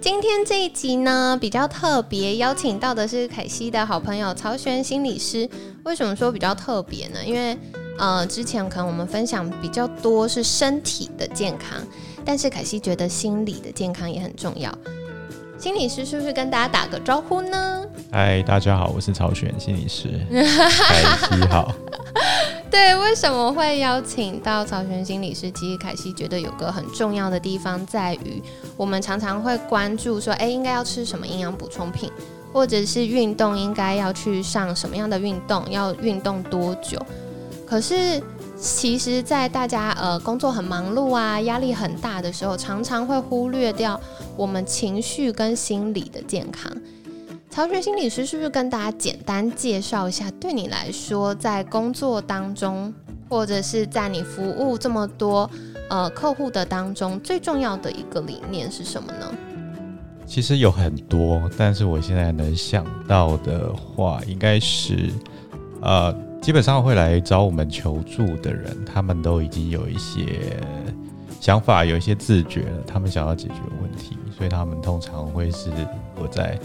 今天这一集呢比较特别，邀请到的是凯西的好朋友曹璇心理师。为什么说比较特别呢？因为呃之前可能我们分享比较多是身体的健康，但是凯西觉得心理的健康也很重要。心理师是不是跟大家打个招呼呢？嗨，大家好，我是曹璇心理师。凯西好。对，为什么会邀请到曹璇心理师？其实凯西觉得有个很重要的地方在于，我们常常会关注说，哎，应该要吃什么营养补充品，或者是运动应该要去上什么样的运动，要运动多久？可是，其实，在大家呃工作很忙碌啊，压力很大的时候，常常会忽略掉我们情绪跟心理的健康。曹学心理师是不是跟大家简单介绍一下？对你来说，在工作当中，或者是在你服务这么多呃客户的当中，最重要的一个理念是什么呢？其实有很多，但是我现在能想到的话，应该是呃，基本上会来找我们求助的人，他们都已经有一些想法，有一些自觉了，他们想要解决问题，所以他们通常会是我在。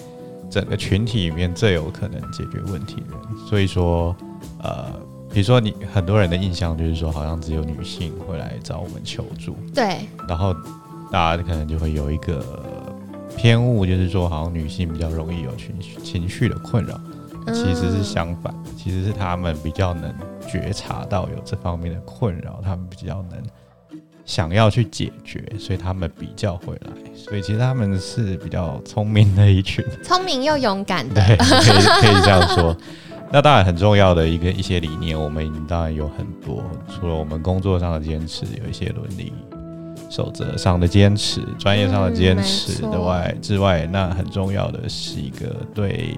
整个群体里面最有可能解决问题的人，所以说，呃，比如说你很多人的印象就是说，好像只有女性会来找我们求助，对，然后大家可能就会有一个偏误，就是说好像女性比较容易有情绪情绪的困扰，其实是相反，其实是他们比较能觉察到有这方面的困扰，他们比较能。想要去解决，所以他们比较会来，所以其实他们是比较聪明的一群，聪明又勇敢的，对，可以可以这样说。那当然很重要的一个一些理念，我们当然有很多，除了我们工作上的坚持，有一些伦理守则上的坚持，专业上的坚持的外之外，那很重要的是一个对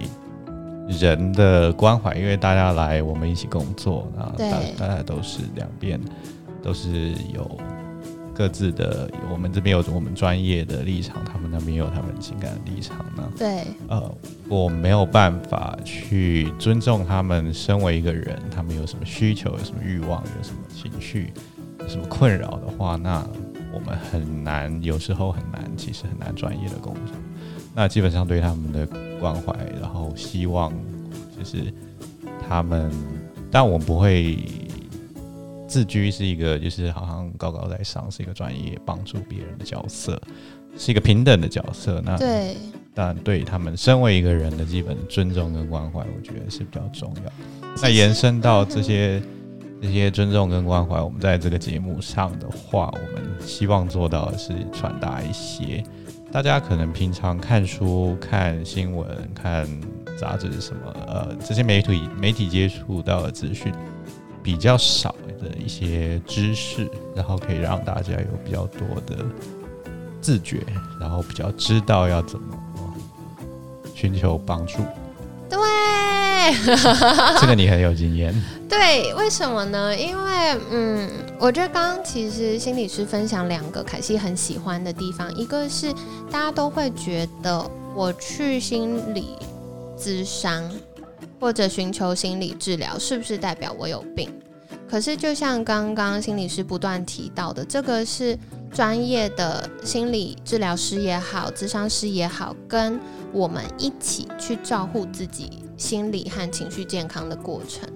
人的关怀，因为大家来我们一起工作，那大大家都是两边都是有。各自的，我们这边有我们专业的立场，他们那边有他们情感的立场呢。对，呃，我没有办法去尊重他们身为一个人，他们有什么需求，有什么欲望，有什么情绪，有什么困扰的话，那我们很难，有时候很难，其实很难专业的工作。那基本上对他们的关怀，然后希望就是他们，但我不会。自居是一个，就是好像高高在上，是一个专业帮助别人的角色，是一个平等的角色。那对，但对他们身为一个人的基本尊重跟关怀，我觉得是比较重要。那延伸到这些这些尊重跟关怀，我们在这个节目上的话，我们希望做到的是传达一些大家可能平常看书、看新闻、看杂志什么，呃，这些媒体媒体接触到的资讯。比较少的一些知识，然后可以让大家有比较多的自觉，然后比较知道要怎么寻求帮助。对，这个你很有经验。对，为什么呢？因为嗯，我觉得刚刚其实心理师分享两个凯西很喜欢的地方，一个是大家都会觉得我去心理咨商。或者寻求心理治疗，是不是代表我有病？可是就像刚刚心理师不断提到的，这个是专业的心理治疗师也好，咨商师也好，跟我们一起去照顾自己心理和情绪健康的过程，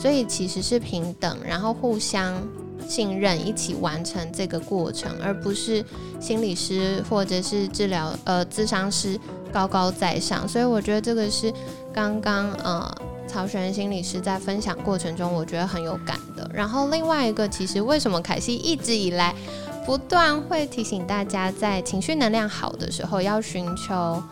所以其实是平等，然后互相信任，一起完成这个过程，而不是心理师或者是治疗呃咨商师高高在上。所以我觉得这个是。刚刚呃，曹璇心理师在分享过程中，我觉得很有感的。然后另外一个，其实为什么凯西一直以来不断会提醒大家，在情绪能量好的时候，要寻求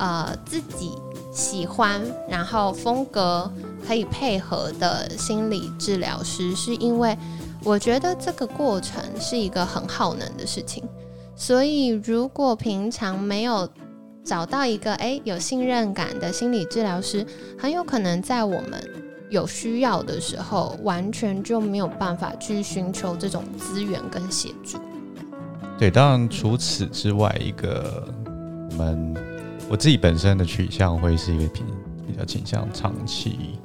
呃自己喜欢，然后风格可以配合的心理治疗师，是因为我觉得这个过程是一个很耗能的事情。所以如果平常没有找到一个诶有信任感的心理治疗师，很有可能在我们有需要的时候，完全就没有办法去寻求这种资源跟协助。对，当然除此之外，一个我们我自己本身的取向会是一个比比较倾向长期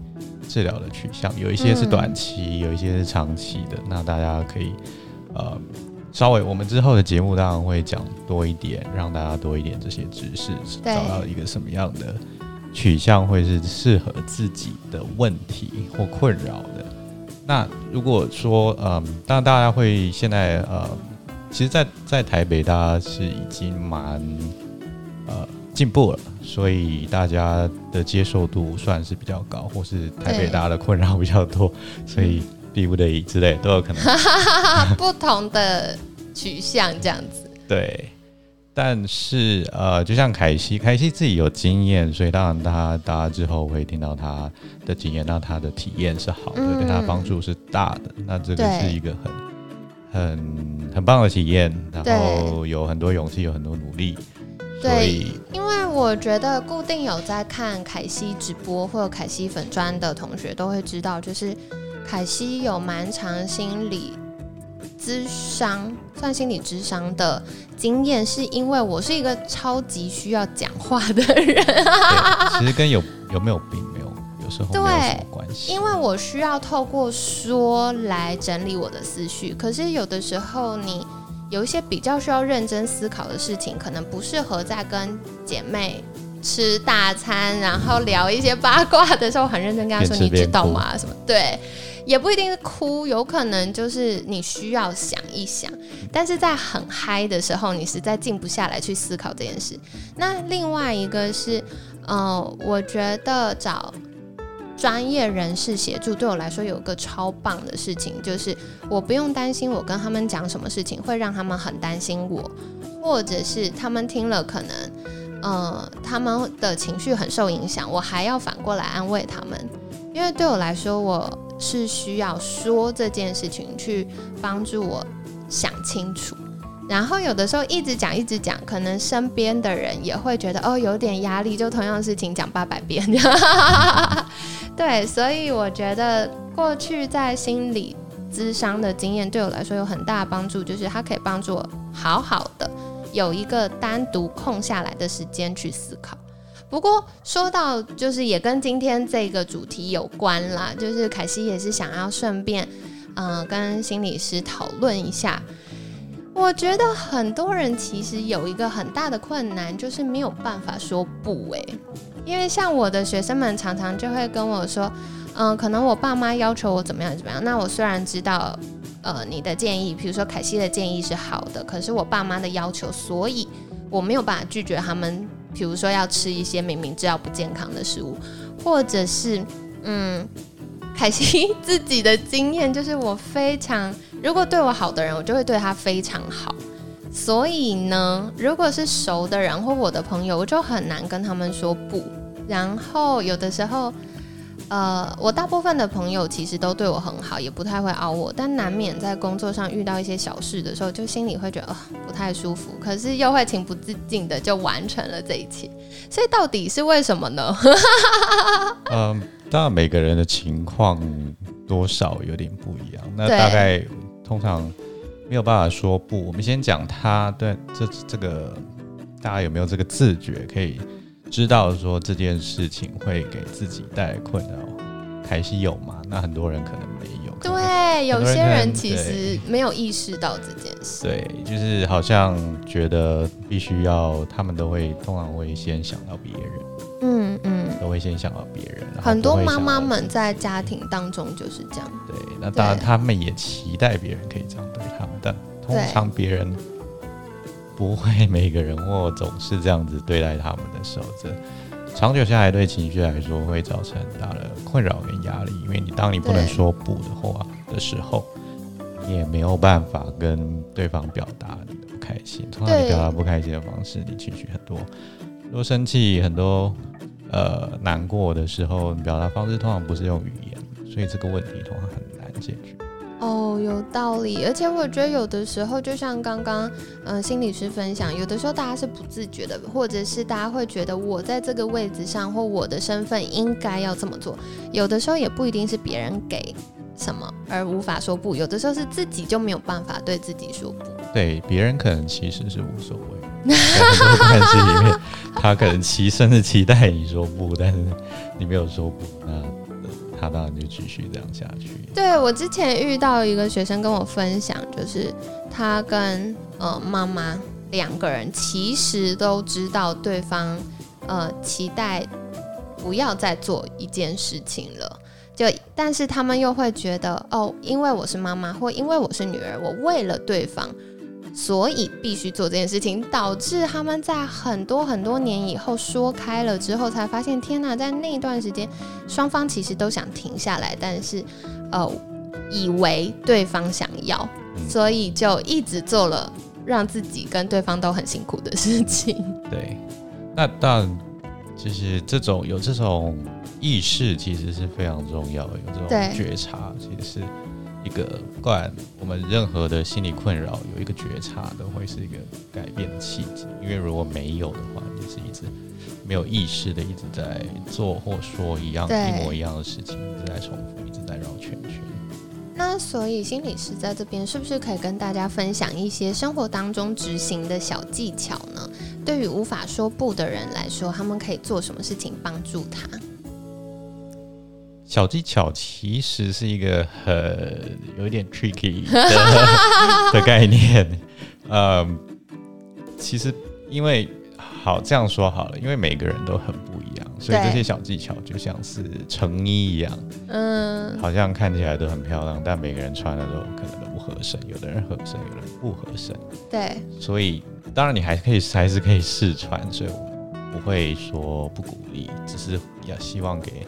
治疗的取向，有一些是短期，有一些是长期的。那大家可以呃稍微我们之后的节目当然会讲多一点，让大家多一点这些知识，找到一个什么样的取向会是适合自己的问题或困扰的。那如果说嗯，当然大家会现在呃。其实，在在台北，大家是已经蛮呃进步了，所以大家的接受度算是比较高，或是台北大家的困扰比较多，所以逼不得已之类都有可能。不同的取向这样子。对，但是呃，就像凯西，凯西自己有经验，所以当然他大家之后会听到他的经验，那他的体验是好的，嗯对他帮助是大的。那这个是一个很很很棒的体验，然后有很多勇气，有很多努力，所对以因为我觉得固定有在看凯西直播或者凯西粉砖的同学都会知道，就是凯西有蛮长心理咨商，算心理智商的经验，是因为我是一个超级需要讲话的人，其实跟有有没有病没有有时候没有什么关系，因为我需要透过说来整理我的思绪，可是有的时候你。有一些比较需要认真思考的事情，可能不适合在跟姐妹吃大餐，然后聊一些八卦的时候，很认真跟她说：“你知道吗？”什么？对，也不一定是哭，有可能就是你需要想一想。但是在很嗨的时候，你实在静不下来去思考这件事。那另外一个是，呃，我觉得找专业人士协助对我来说有个超棒的事情，就是我不用担心我跟他们讲什么事情会让他们很担心我，或者是他们听了可能呃他们的情绪很受影响，我还要反过来安慰他们，因为对我来说我是需要说这件事情去帮助我想清楚。然后有的时候一直讲一直讲，可能身边的人也会觉得哦有点压力，就同样的事情讲八百遍。对，所以我觉得过去在心理咨商的经验对我来说有很大的帮助，就是它可以帮助我好好的有一个单独空下来的时间去思考。不过说到就是也跟今天这个主题有关啦，就是凯西也是想要顺便嗯、跟心理师讨论一下。我觉得很多人其实有一个很大的困难，就是没有办法说不诶、因为像我的学生们常常就会跟我说，嗯、可能我爸妈要求我怎么样怎么样。那我虽然知道，呃，你的建议，比如说凯西的建议是好的，可是我爸妈的要求，所以我没有办法拒绝他们。比如说要吃一些明明知道不健康的食物，或者是嗯，凯西自己的经验就是我非常，如果对我好的人，我就会对他非常好。所以呢，如果是熟的人或我的朋友，我就很难跟他们说不。然后有的时候，呃，我大部分的朋友其实都对我很好，也不太会熬我，但难免在工作上遇到一些小事的时候，就心里会觉得、不太舒服，可是又会情不自禁的就完成了这一切。所以到底是为什么呢？嗯，当然每个人的情况多少有点不一样。那大概通常没有办法说不。我们先讲他对这这个大家有没有这个自觉，可以知道说这件事情会给自己带来困扰。还是有吗？那很多人可能没有。对，有些人其实没有意识到这件事。对，就是好像觉得必须要，他们都会通常会先想到别人，嗯嗯，都会先想到别人。很多妈妈们在家庭当中就是这样。对，那当然他们也期待别人可以这样对他们，但通常别人不会每个人或总是这样子对待他们的时候，这长久下来对情绪来说会造成很大的困扰跟压力，因为你当你不能说不的话的时候，你也没有办法跟对方表达你的不开心。通常你表达不开心的方式，你情绪很多，很多生气，很多呃难过的时候，你表达方式通常不是用语言，所以这个问题通常很难解决。哦，有道理。而且我觉得有的时候，就像刚刚嗯心理师分享，有的时候大家是不自觉的，或者是大家会觉得我在这个位置上或我的身份应该要这么做。有的时候也不一定是别人给什么而无法说不，有的时候是自己就没有办法对自己说不。对，别人可能其实是无所谓，关系里面，他可能期甚至期待你说不，但是你没有说不，那他当然就继续这样下去。对我之前遇到一个学生跟我分享，就是他跟呃妈妈两个人其实都知道对方呃期待不要再做一件事情了，就但是他们又会觉得哦，因为我是妈妈或因为我是女儿，我为了对方。所以必须做这件事情，导致他们在很多很多年以后说开了之后，才发现天哪，在那一段时间，双方其实都想停下来，但是呃，以为对方想要，所以就一直做了让自己跟对方都很辛苦的事情。对，那当然，就是这种有这种意识，其实是非常重要的，有这种觉察，其实是。一个，不管我们任何的心理困扰，有一个觉察，都会是一个改变的契机。因为如果没有的话，你是一直没有意识的，一直在做或说一样一模一样的事情，一直在重复，一直在绕圈圈。那所以心理师在这边是不是可以跟大家分享一些生活当中执行的小技巧呢？对于无法说不的人来说，他们可以做什么事情帮助他？小技巧其实是一个很有一点 tricky 的概念，嗯，其实因为好这样说好了，因为每个人都很不一样，所以这些小技巧就像是成衣一样，嗯，好像看起来都很漂亮，但每个人穿的都可能都不合身，有的人合身，有的人不合身，对，所以当然你还可以还是可以试穿，所以我不会说不鼓励，只是要希望给。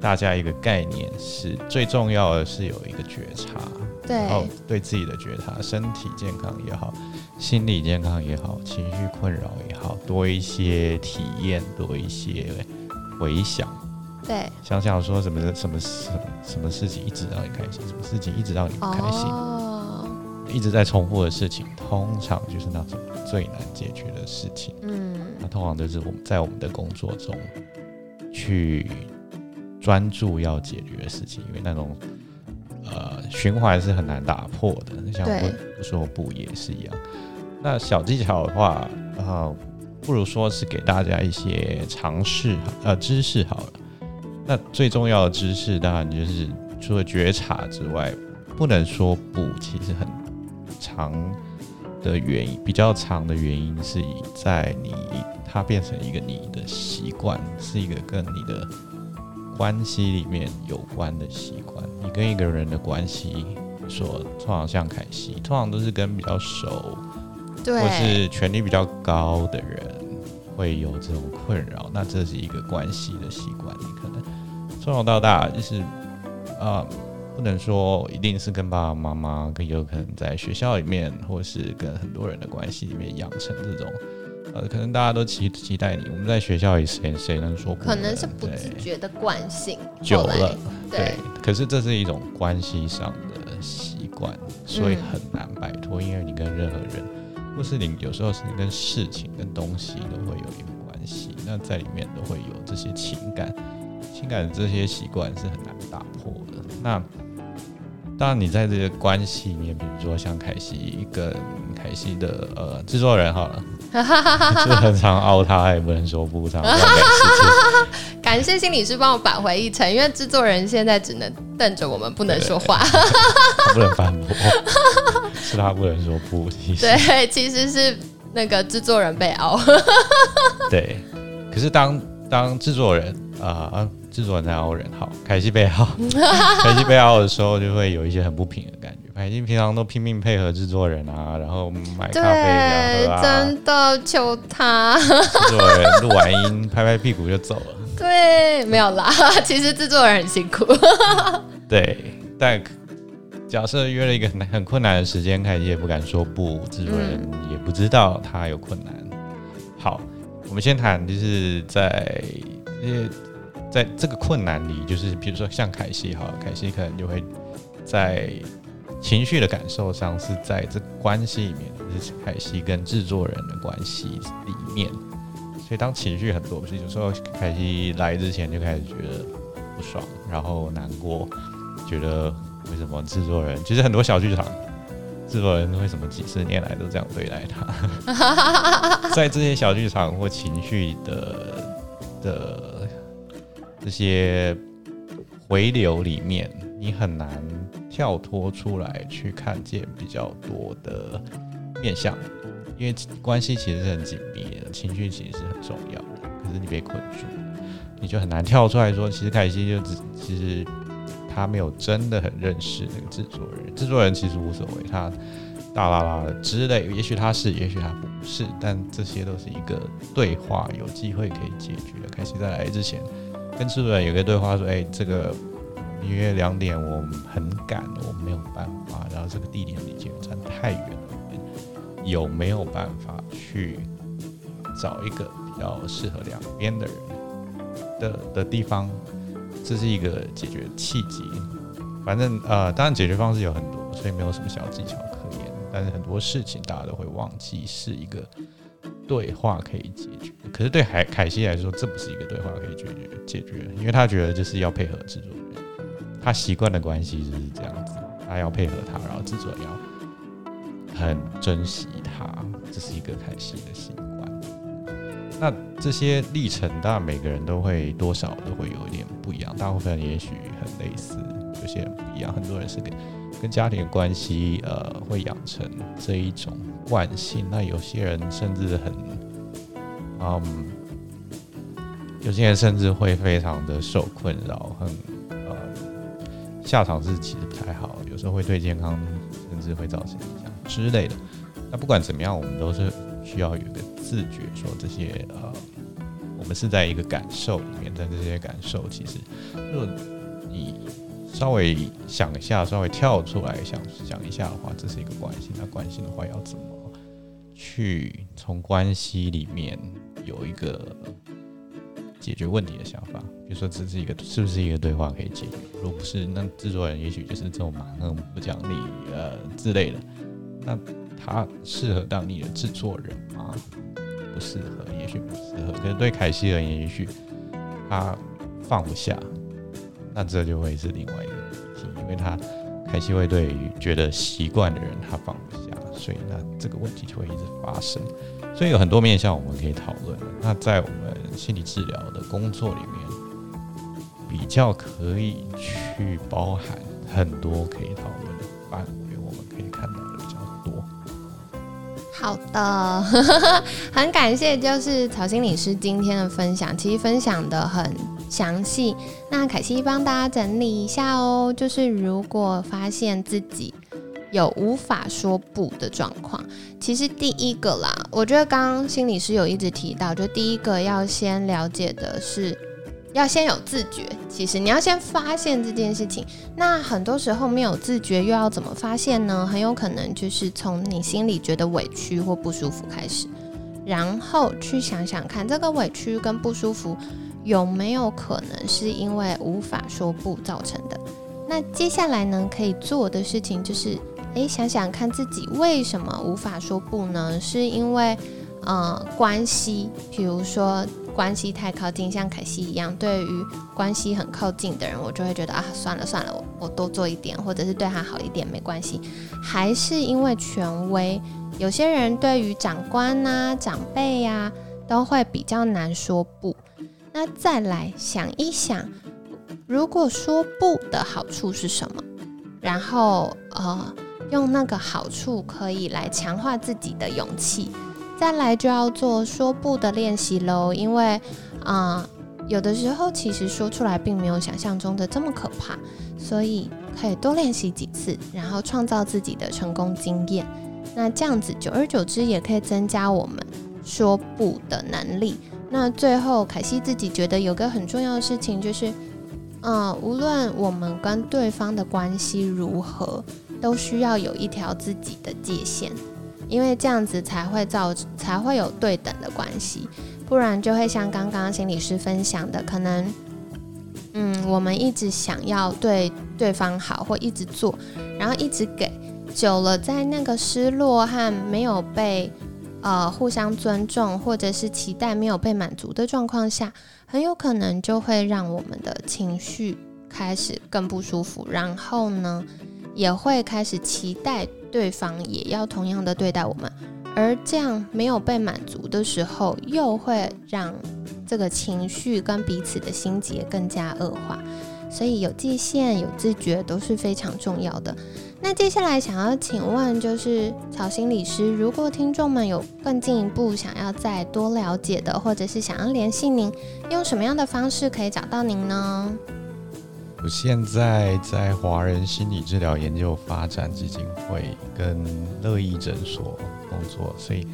大家一个概念是最重要的是有一个觉察，对，然后对自己的觉察，身体健康也好，心理健康也好，情绪困扰也好，多一些体验，多一些回想，对，想想说什么什么什什么事情一直让你开心，什么事情一直让你不开心，哦，一直在重复的事情，通常就是那种最难解决的事情，嗯，那通常就是我们在我们的工作中去。专注要解决的事情，因为那种呃循环是很难打破的。像不说不也是一样。那小技巧的话，呃，不如说是给大家一些尝试呃知识好了。那最重要的知识，当然就是除了觉察之外，不能说不。其实很长的原因，比较长的原因是在你它变成一个你的习惯，是一个跟你的。关系里面有关的习惯，你跟一个人的关系，说通常像凯西，通常都是跟比较熟，对，或是权力比较高的人会有这种困扰。那这是一个关系的习惯，你可能从小到大就是，啊，不能说一定是跟爸爸妈妈，更有可能在学校里面，或是跟很多人的关系里面养成这种。呃，可能大家都期期待你。我们在学校里，谁谁能说不？可能是不自觉的惯性。久了，对。可是这是一种关系上的习惯，所以很难摆脱。因为你跟任何人，或是你有时候是跟事情、跟东西都会有一个关系，那在里面都会有这些情感、情感的这些习惯是很难打破的。那当然，你在这个关系里面，比如说像凯西跟凯西的呃制作人好了。是很常凹他，也不能说不常。感谢心理师帮我扳回一城，因为制作人现在只能瞪着我们，不能说话，不能反驳，是他不能说不。对，其实是那个制作人被凹。对，可是当当制作人啊。制作人在凹人，好，凯西被凹，凯西被凹的时候就会有一些很不平的感觉。凯西平常都拼命配合制作人啊，然后买咖啡喝啊，真的求他。制作人录完音，拍拍屁股就走了。对，没有啦，其实制作人很辛苦。对，但假设约了一个很很困难的时间，凯西也不敢说不，制作人也不知道他有困难。好，我们先谈，就是在呃。在这个困难里，就是比如说像凯西哈，凯西可能就会在情绪的感受上是在这关系里面，就是凯西跟制作人的关系里面。所以当情绪很多，不是有时候凯西来之前就开始觉得不爽，然后难过，觉得为什么制作人，其实很多小剧场。制作人为什么几十年来都这样对待他？在这些小剧场或情绪的的这些回流里面，你很难跳脱出来去看见比较多的面相，因为关系其实是很紧密的，情绪其实是很重要的。可是你被困住，你就很难跳出来说，其实凯西就只其实。他没有真的很认识那个制作人，制作人其实无所谓，他大啦啦的之类，也许他是，也许他不是，但这些都是一个对话，有机会可以解决的。凯西在来之前，跟制作人有个对话，说：“哎，这个因为两点，我很赶，我没有办法。然后这个地点离捷运站太远了，有没有办法去找一个比较适合两边的人的的地方？”这是一个解决契机，反正呃，当然解决方式有很多，所以没有什么小技巧可言。但是很多事情大家都会忘记是一个对话可以解决。可是对海凯西来说，这不是一个对话可以解决解决，因为他觉得就是要配合制作人，他习惯的关系就是这样子，他要配合他，然后制作要很珍惜他，这是一个开心的习惯。那这些历程，当然每个人都会多少都会有一点不一样，大部分也许很类似，有些人不一样。很多人是跟跟家庭关系，呃，会养成这一种惯性。那有些人甚至很，嗯，有些人甚至会非常的受困扰，很，下场是其实不太好，有时候会对健康甚至会造成影响之类的。那不管怎么样，我们都是需要有一个。自觉说这些呃，我们是在一个感受里面，在这些感受其实，如果你稍微想一下，稍微跳出来想想一下的话，这是一个关系。那关系的话，要怎么去从关系里面有一个解决问题的想法？比如说，这是一个是不是一个对话可以解决？如果不是，那制作人也许就是这种蛮横不讲理呃之类的。那他适合当你的制作人吗？不适合，也许不适合。可是对凯西而言，也许他放不下，那这就会是另外一个问题，因为他凯西会对于觉得习惯的人他放不下，所以那这个问题就会一直发生。所以有很多面向我们可以讨论。那在我们心理治疗的工作里面，比较可以去包含很多可以讨论的范围，我们可以看到的比较多。好的，很感谢，就是曹心理师今天的分享，其实分享的很详细。那凯西帮大家整理一下哦，就是如果发现自己有无法说不的状况，其实第一个啦，我觉得刚刚心理师有一直提到，就第一个要先了解的是。要先有自觉，其实你要先发现这件事情。那很多时候没有自觉，又要怎么发现呢？很有可能就是从你心里觉得委屈或不舒服开始，然后去想想看，这个委屈跟不舒服有没有可能是因为无法说不造成的。那接下来呢，可以做的事情就是，诶，想想看自己为什么无法说不呢？是因为，呃，关系，比如说。关系太靠近，像凯西一样，对于关系很靠近的人，我就会觉得啊，算了算了，我我多做一点，或者是对他好一点没关系。还是因为权威，有些人对于长官呐、长辈呀，都会比较难说不。那再来想一想，如果说不的好处是什么？然后呃，用那个好处可以来强化自己的勇气。再来就要做说不的练习喽，因为啊，有的时候其实说出来并没有想象中的这么可怕，所以可以多练习几次，然后创造自己的成功经验。那这样子久而久之也可以增加我们说不的能力。那最后凯西自己觉得有个很重要的事情就是，嗯，无论我们跟对方的关系如何，都需要有一条自己的界限。因为这样子才会造才会有对等的关系，不然就会像刚刚心理师分享的，可能，嗯，我们一直想要对对方好，或一直做，然后一直给，久了，在那个失落和没有被呃互相尊重，或者是期待没有被满足的状况下，很有可能就会让我们的情绪开始更不舒服，然后呢，也会开始期待对方也要同样的对待我们，而这样没有被满足的时候，又会让这个情绪跟彼此的心结更加恶化。所以有界限、有自觉都是非常重要的。那接下来想要请问，就是曹心理师，如果听众们有更进一步想要再多了解的，或者是想要联系您，用什么样的方式可以找到您呢？我现在在华人心理治疗研究发展基金会跟乐意诊所工作，所以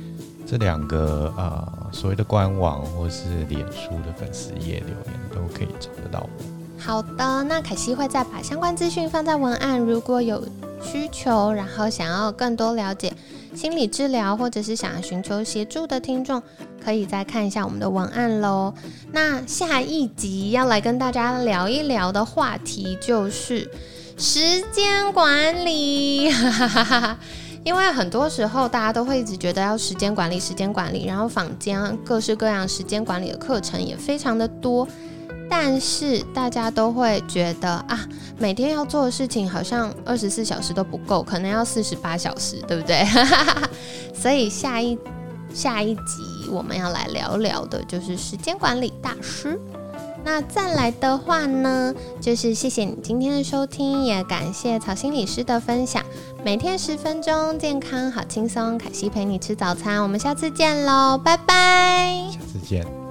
这两个呃所谓的官网或是脸书的粉丝页留言都可以找得到我。好的，那凯西会再把相关资讯放在文案。如果有需求，然后想要更多了解心理治疗，或者是想要寻求协助的听众，可以再看一下我们的文案喽。那下一集要来跟大家聊一聊的话题就是时间管理，因为很多时候大家都会一直觉得要时间管理，时间管理，然后坊间各式各样时间管理的课程也非常的多。但是大家都会觉得啊，每天要做的事情好像二十四小时都不够，可能要四十八小时，对不对？所以下一下一集我们要来聊聊的就是时间管理大师。那再来的话呢，就是谢谢你今天的收听，也感谢曹心理师的分享。每天十分钟，健康好轻松，凯西陪你吃早餐，我们下次见喽，拜拜。下次见。